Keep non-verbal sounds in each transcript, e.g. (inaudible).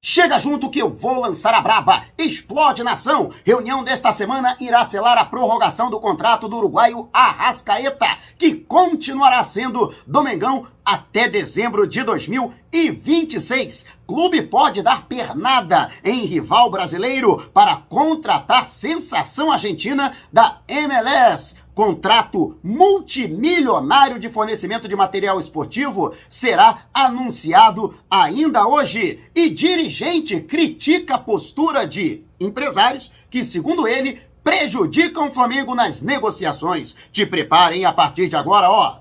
Chega junto que eu vou lançar a braba. Explode nação. Reunião desta semana irá selar a prorrogação do contrato do uruguaio Arrascaeta, que continuará sendo Domengão até dezembro de 2026. Clube pode dar pernada em rival brasileiro para contratar sensação argentina da MLS contrato multimilionário de fornecimento de material esportivo será anunciado ainda hoje. E dirigente critica a postura de empresários que, segundo ele, prejudicam o Flamengo nas negociações. Te preparem a partir de agora, ó.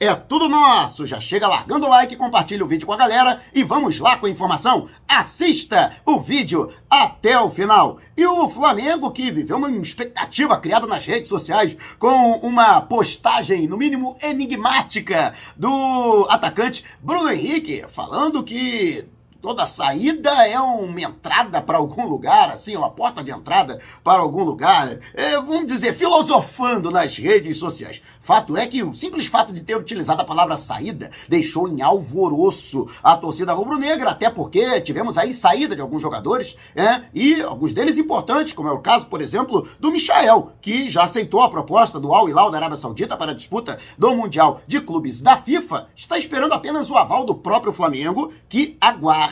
É tudo nosso! Já chega largando o like, compartilha o vídeo com a galera e vamos lá com a informação. Assista o vídeo até o final. E o Flamengo, que viveu uma expectativa criada nas redes sociais com uma postagem, no mínimo enigmática, do atacante Bruno Henrique, falando que toda saída é uma entrada para algum lugar, assim, uma porta de entrada para algum lugar. É, vamos dizer, filosofando nas redes sociais. Fato é que o simples fato de ter utilizado a palavra saída deixou em alvoroço a torcida rubro-negra, até porque tivemos aí saída de alguns jogadores, é, e alguns deles importantes, como é o caso, por exemplo, do Michael, que já aceitou a proposta do Al Hilal da Arábia Saudita para a disputa do Mundial de Clubes da FIFA, está esperando apenas o aval do próprio Flamengo, que aguarda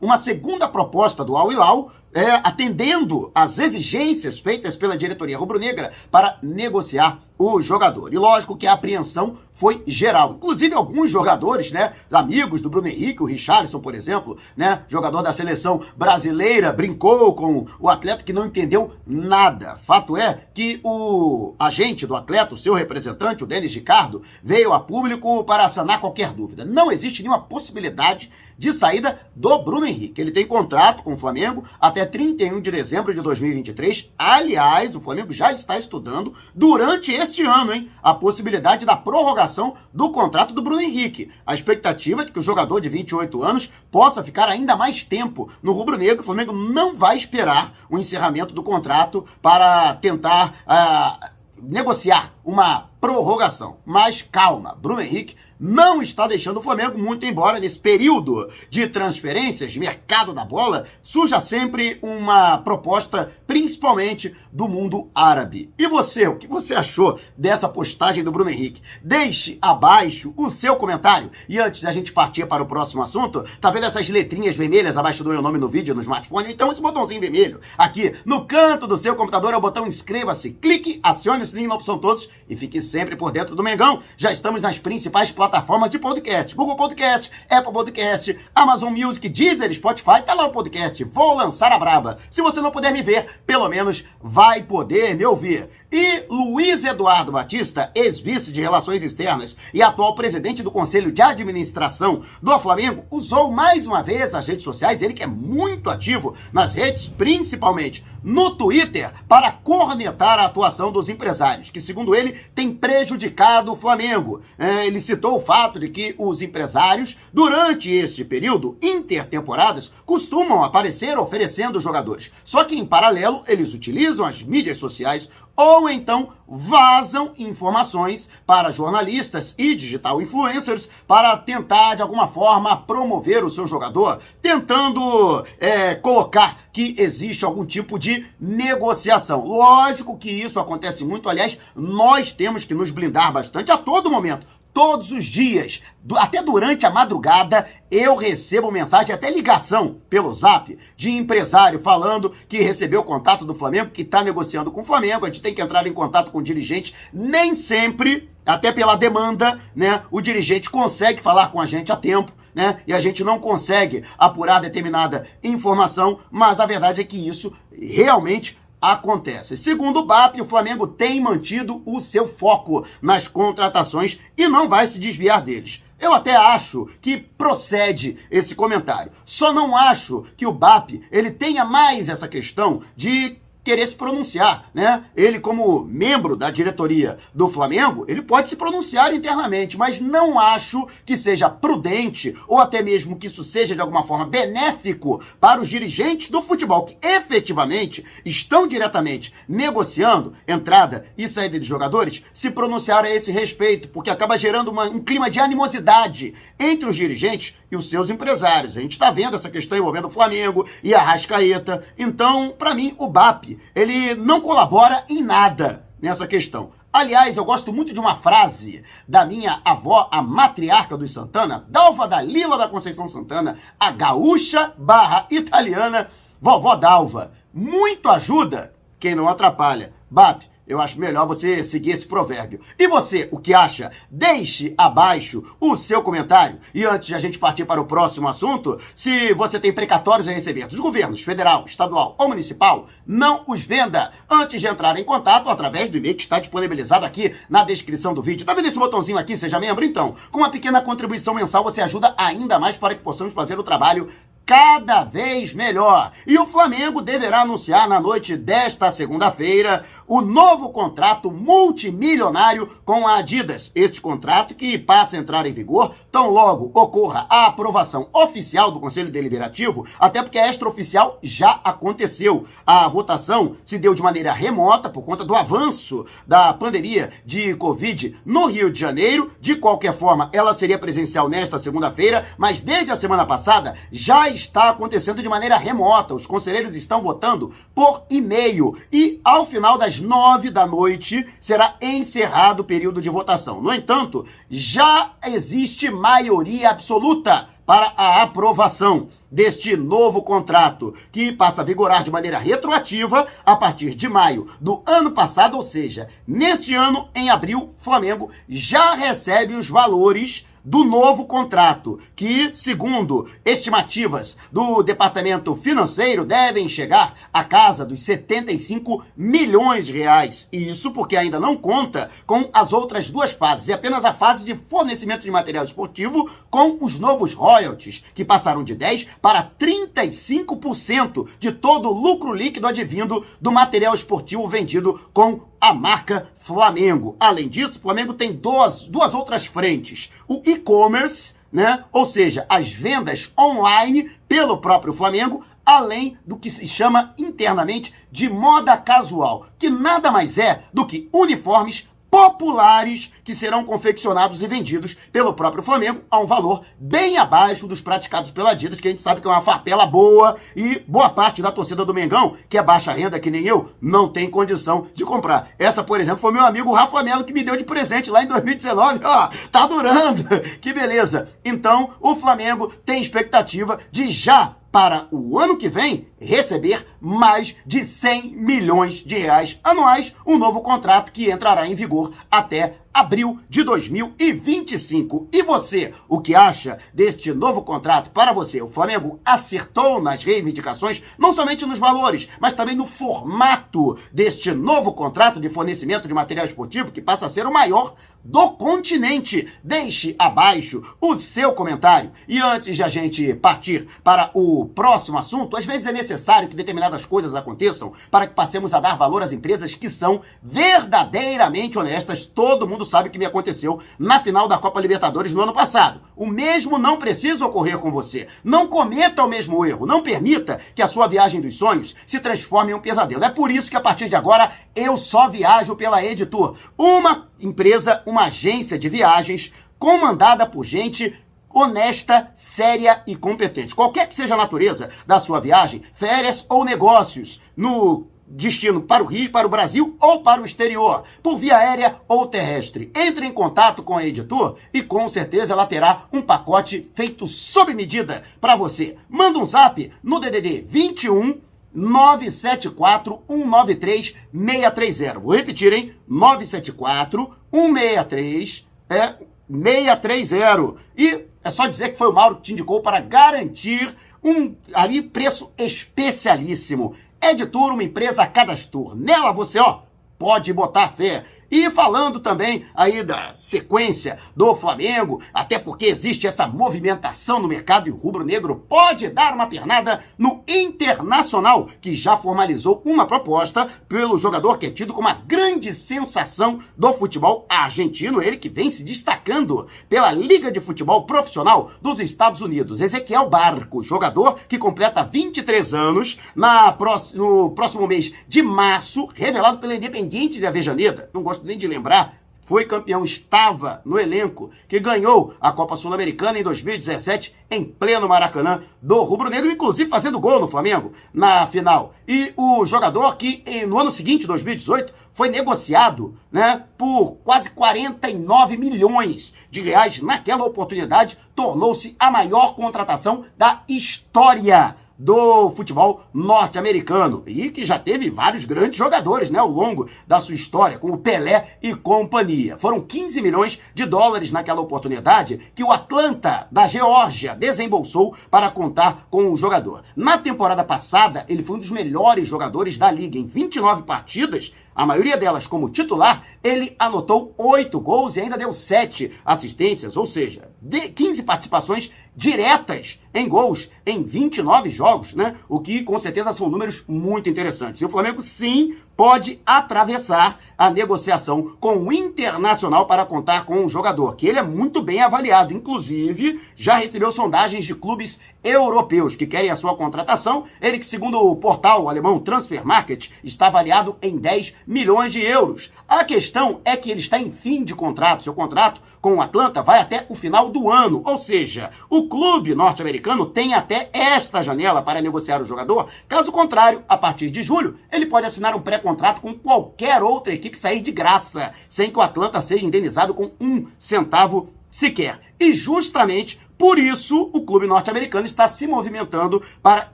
uma segunda proposta do Al Hilal é, atendendo às exigências feitas pela diretoria rubro-negra para negociar o jogador. E lógico que a apreensão foi geral. Inclusive alguns jogadores, né, amigos do Bruno Henrique, o Richardson, por exemplo, né, jogador da seleção brasileira, brincou com o atleta que não entendeu nada. Fato é que o agente do atleta, o seu representante, o Denis Ricardo, veio a público para sanar qualquer dúvida. Não existe nenhuma possibilidade de saída do Bruno Henrique. Ele tem contrato com o Flamengo até 31 de dezembro de 2023. Aliás, o Flamengo já está estudando durante este ano, hein, a possibilidade da prorrogação do contrato do Bruno Henrique. A expectativa é de que o jogador de 28 anos possa ficar ainda mais tempo no rubro-negro. O Flamengo não vai esperar o encerramento do contrato para tentar uh, negociar uma prorrogação. Mas calma, Bruno Henrique não está deixando o Flamengo, muito embora nesse período de transferências, mercado da bola, surja sempre uma proposta, principalmente do mundo árabe. E você, o que você achou dessa postagem do Bruno Henrique? Deixe abaixo o seu comentário. E antes da gente partir para o próximo assunto, tá vendo essas letrinhas vermelhas abaixo do meu nome no vídeo, no smartphone? Então esse botãozinho vermelho aqui no canto do seu computador é o botão inscreva-se. Clique, acione o sininho na opção todos e fique sempre por dentro do Mengão. Já estamos nas principais plataformas de podcast: Google Podcast, Apple Podcast, Amazon Music, Deezer, Spotify. Tá lá o podcast. Vou lançar a braba. Se você não puder me ver, pelo menos vai poder me ouvir. E Luiz Eduardo Batista, ex-vice de Relações Externas e atual presidente do Conselho de Administração do Flamengo, usou mais uma vez as redes sociais, ele que é muito ativo nas redes, principalmente no Twitter, para cornetar a atuação dos empresários, que segundo ele tem prejudicado o Flamengo. É, ele citou o fato de que os empresários, durante este período, intertemporadas, costumam aparecer oferecendo jogadores. Só que, em paralelo, eles utilizam as mídias sociais ou então vazam informações para jornalistas e digital influencers para tentar, de alguma forma, promover o seu jogador, tentando é, colocar que existe algum tipo de negociação. Lógico que isso acontece muito, aliás, nós temos que nos blindar bastante a todo momento todos os dias, até durante a madrugada, eu recebo mensagem, até ligação pelo zap, de empresário falando que recebeu contato do Flamengo, que está negociando com o Flamengo, a gente tem que entrar em contato com o dirigente. Nem sempre, até pela demanda, né, o dirigente consegue falar com a gente a tempo. Né? E a gente não consegue apurar determinada informação, mas a verdade é que isso realmente acontece. Segundo o BAP, o Flamengo tem mantido o seu foco nas contratações e não vai se desviar deles. Eu até acho que procede esse comentário. Só não acho que o BAP ele tenha mais essa questão de querer se pronunciar, né? Ele como membro da diretoria do Flamengo, ele pode se pronunciar internamente, mas não acho que seja prudente ou até mesmo que isso seja de alguma forma benéfico para os dirigentes do futebol que efetivamente estão diretamente negociando entrada e saída de jogadores se pronunciar a esse respeito, porque acaba gerando uma, um clima de animosidade entre os dirigentes e os seus empresários. A gente está vendo essa questão envolvendo o Flamengo e a Rascaeta. Então, para mim, o BAP, ele não colabora em nada nessa questão. Aliás, eu gosto muito de uma frase da minha avó, a matriarca dos Santana, Dalva da Lila da Conceição Santana, a gaúcha barra italiana, vovó Dalva. Muito ajuda quem não atrapalha. BAP, eu acho melhor você seguir esse provérbio. E você, o que acha? Deixe abaixo o seu comentário. E antes de a gente partir para o próximo assunto, se você tem precatórios a receber dos governos federal, estadual ou municipal, não os venda antes de entrar em contato através do e-mail que está disponibilizado aqui na descrição do vídeo. Tá vendo esse botãozinho aqui, seja membro? Então, com uma pequena contribuição mensal você ajuda ainda mais para que possamos fazer o trabalho cada vez melhor. E o Flamengo deverá anunciar na noite desta segunda-feira o novo contrato multimilionário com a Adidas. Este contrato que passa a entrar em vigor tão logo ocorra a aprovação oficial do Conselho Deliberativo, até porque a extraoficial já aconteceu. A votação se deu de maneira remota por conta do avanço da pandemia de Covid no Rio de Janeiro. De qualquer forma, ela seria presencial nesta segunda-feira, mas desde a semana passada já está acontecendo de maneira remota. Os conselheiros estão votando por e-mail e ao final das nove da noite será encerrado o período de votação. No entanto, já existe maioria absoluta para a aprovação deste novo contrato, que passa a vigorar de maneira retroativa a partir de maio do ano passado, ou seja, neste ano, em abril, Flamengo já recebe os valores do novo contrato, que, segundo estimativas do Departamento Financeiro, devem chegar à casa dos 75 milhões de reais. E isso porque ainda não conta com as outras duas fases, é apenas a fase de fornecimento de material esportivo com os novos royalties, que passaram de 10 para 35% de todo o lucro líquido advindo do material esportivo vendido com a marca Flamengo. Além disso, o Flamengo tem duas, duas outras frentes. O e-commerce, né? Ou seja, as vendas online pelo próprio Flamengo, além do que se chama internamente de moda casual, que nada mais é do que uniformes populares que serão confeccionados e vendidos pelo próprio Flamengo a um valor bem abaixo dos praticados pela Adidas, que a gente sabe que é uma farpela boa e boa parte da torcida do Mengão, que é baixa renda que nem eu, não tem condição de comprar. Essa, por exemplo, foi meu amigo Rafa Melo que me deu de presente lá em 2019. Ó, tá durando. (laughs) Que beleza. Então, o Flamengo tem expectativa de já para o ano que vem receber mais de 100 milhões de reais anuais, um novo contrato que entrará em vigor até abril de 2025. E você, o que acha deste novo contrato para você? O Flamengo acertou nas reivindicações, não somente nos valores, mas também no formato deste novo contrato de fornecimento de material esportivo que passa a ser o maior do continente. Deixe abaixo o seu comentário. E antes de a gente partir para o próximo assunto, às vezes é necessário que determinadas coisas aconteçam para que passemos a dar valor às empresas que são verdadeiramente honestas. Todo mundo sabe o que me aconteceu na final da Copa Libertadores no ano passado. O mesmo não precisa ocorrer com você. Não cometa o mesmo erro. Não permita que a sua viagem dos sonhos se transforme em um pesadelo. É por isso que a partir de agora eu só viajo pela Editor. Uma empresa, uma agência de viagens comandada por gente honesta, séria e competente. Qualquer que seja a natureza da sua viagem, férias ou negócios, no destino para o Rio, para o Brasil ou para o exterior, por via aérea ou terrestre. Entre em contato com a editor e com certeza ela terá um pacote feito sob medida para você. Manda um zap no DDD 21 974 193 630. Vou repetir, hein? 974 163 é 630. E é só dizer que foi o Mauro que te indicou para garantir um ali preço especialíssimo. Editor, uma empresa cadastro. Nela você, ó, pode botar fé. E falando também aí da sequência do Flamengo, até porque existe essa movimentação no mercado e o rubro-negro pode dar uma pernada no Internacional, que já formalizou uma proposta pelo jogador que é tido como a grande sensação do futebol argentino, ele que vem se destacando pela Liga de Futebol Profissional dos Estados Unidos. Ezequiel Barco, jogador que completa 23 anos na, no próximo mês de março, revelado pela Independiente de Avejaneda. Não gosto gosto nem de lembrar, foi campeão, estava no elenco que ganhou a Copa Sul-Americana em 2017 em pleno Maracanã do Rubro Negro, inclusive fazendo gol no Flamengo na final. E o jogador que no ano seguinte, 2018, foi negociado, né, por quase 49 milhões de reais naquela oportunidade, tornou-se a maior contratação da história do futebol norte-americano e que já teve vários grandes jogadores né, ao longo da sua história, como Pelé e companhia. Foram 15 milhões de dólares naquela oportunidade que o Atlanta da Geórgia desembolsou para contar com o jogador. Na temporada passada, ele foi um dos melhores jogadores da liga. Em 29 partidas, a maioria delas como titular, ele anotou oito gols e ainda deu sete assistências, ou seja, de 15 participações diretas em gols em 29 jogos, né? O que com certeza são números muito interessantes. E o Flamengo sim pode atravessar a negociação com o Internacional para contar com um jogador, que ele é muito bem avaliado, inclusive já recebeu sondagens de clubes europeus que querem a sua contratação. Ele que, segundo o portal alemão Transfer Market, está avaliado em 10 milhões de euros. A questão é que ele está em fim de contrato. Seu contrato com o Atlanta vai até o final do ano, ou seja, o clube norte-americano tem até esta janela para negociar o jogador. Caso contrário, a partir de julho, ele pode assinar um pré-contrato contrato com qualquer outra equipe sair de graça, sem que o Atlanta seja indenizado com um centavo sequer. E justamente por isso, o clube norte-americano está se movimentando para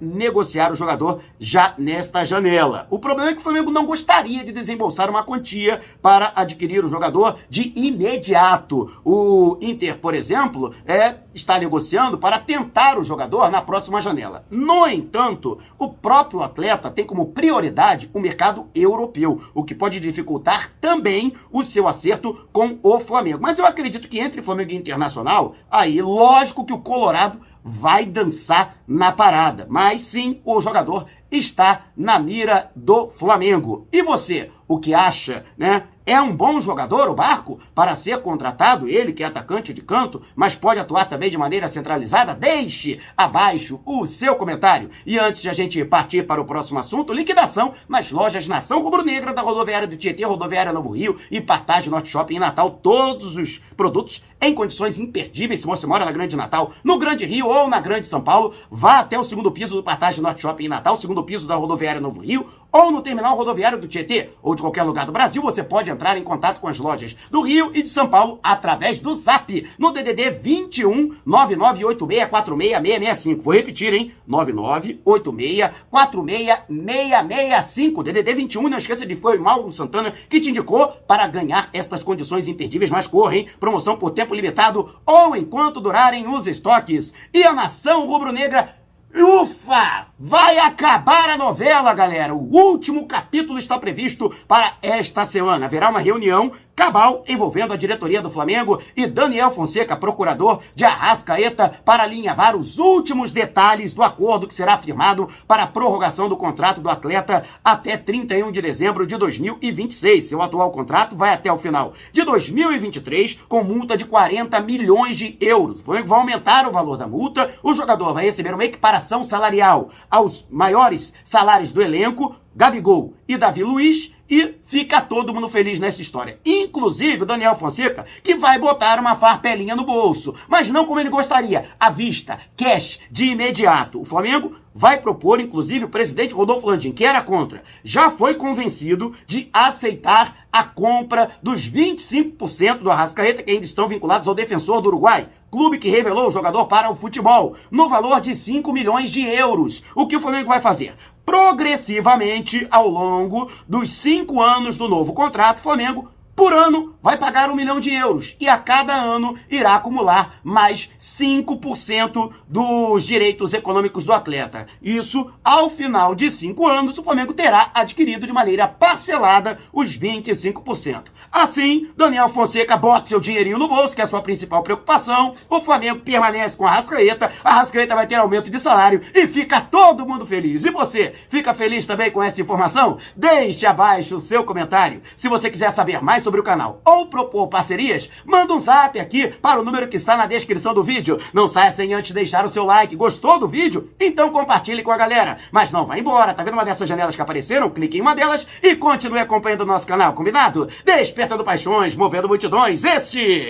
negociar o jogador já nesta janela. O problema é que o Flamengo não gostaria de desembolsar uma quantia para adquirir o jogador de imediato. O Inter, por exemplo, é, está negociando para tentar o jogador na próxima janela. No entanto, o próprio atleta tem como prioridade o mercado europeu, o que pode dificultar também o seu acerto com o Flamengo. Mas eu acredito que entre Flamengo e Internacional, aí, lógico lógico que o Colorado vai dançar na parada, mas sim o jogador está na mira do Flamengo. E você, o que acha, né? É um bom jogador o Barco para ser contratado, ele que é atacante de canto, mas pode atuar também de maneira centralizada? Deixe abaixo o seu comentário. E antes de a gente partir para o próximo assunto, liquidação nas lojas Nação Rubro-Negra da Rodoviária do Tietê, Rodoviária Novo Rio e Partage Norte Shopping em Natal. Todos os produtos em condições imperdíveis. Se você mora na Grande Natal, no Grande Rio ou na Grande São Paulo, vá até o segundo piso do Partage Norte Shopping em Natal, segundo piso da Rodoviária Novo Rio ou no terminal rodoviário do Tietê ou de qualquer lugar do Brasil, você pode entrar em contato com as lojas do Rio e de São Paulo através do Zap no DDD 21 998646665. Vou repetir, hein? 9986466665. DDD 21, não esqueça de foi Mauro Santana que te indicou para ganhar estas condições imperdíveis, mas corra, hein? Promoção por tempo limitado ou enquanto durarem os estoques. E a nação rubro-negra Ufa! Vai acabar a novela, galera. O último capítulo está previsto para esta semana. Haverá uma reunião cabal envolvendo a diretoria do Flamengo e Daniel Fonseca, procurador de Arrascaeta, para alinhavar os últimos detalhes do acordo que será firmado para a prorrogação do contrato do atleta até 31 de dezembro de 2026. Seu atual contrato vai até o final de 2023 com multa de 40 milhões de euros. Flamengo vai aumentar o valor da multa, o jogador vai receber uma equiparação salarial aos maiores salários do elenco, Gabigol e Davi Luiz, e fica todo mundo feliz nessa história. Inclusive o Daniel Fonseca, que vai botar uma farpelinha no bolso, mas não como ele gostaria, à vista, cash, de imediato. O Flamengo vai propor, inclusive, o presidente Rodolfo Landim, que era contra, já foi convencido de aceitar a compra dos 25% do Arrascaeta que ainda estão vinculados ao defensor do Uruguai, clube que revelou o jogador para o futebol, no valor de 5 milhões de euros. O que o Flamengo vai fazer? Progressivamente ao longo dos cinco anos do novo contrato, Flamengo por ano vai pagar um milhão de euros e a cada ano irá acumular mais 5% dos direitos econômicos do atleta. Isso, ao final de cinco anos, o Flamengo terá adquirido de maneira parcelada os 25%. Assim, Daniel Fonseca bota seu dinheirinho no bolso, que é a sua principal preocupação. O Flamengo permanece com a Rascaeta, a Rascaeta vai ter aumento de salário e fica todo mundo feliz. E você, fica feliz também com essa informação? Deixe abaixo o seu comentário. Se você quiser saber mais sobre o canal ou propor parcerias, manda um zap aqui para o número que está na descrição do vídeo. Não saia sem antes deixar o seu like. Gostou do vídeo? Então compartilhe com a galera. Mas não vá embora, tá vendo uma dessas janelas que apareceram? Clique em uma delas e continue acompanhando o nosso canal, combinado? Despertando paixões, movendo multidões, este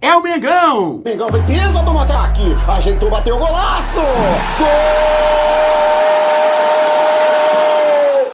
é o Mengão! Mengão foi pisa do ataque, ajeitou, bateu o golaço! Gol!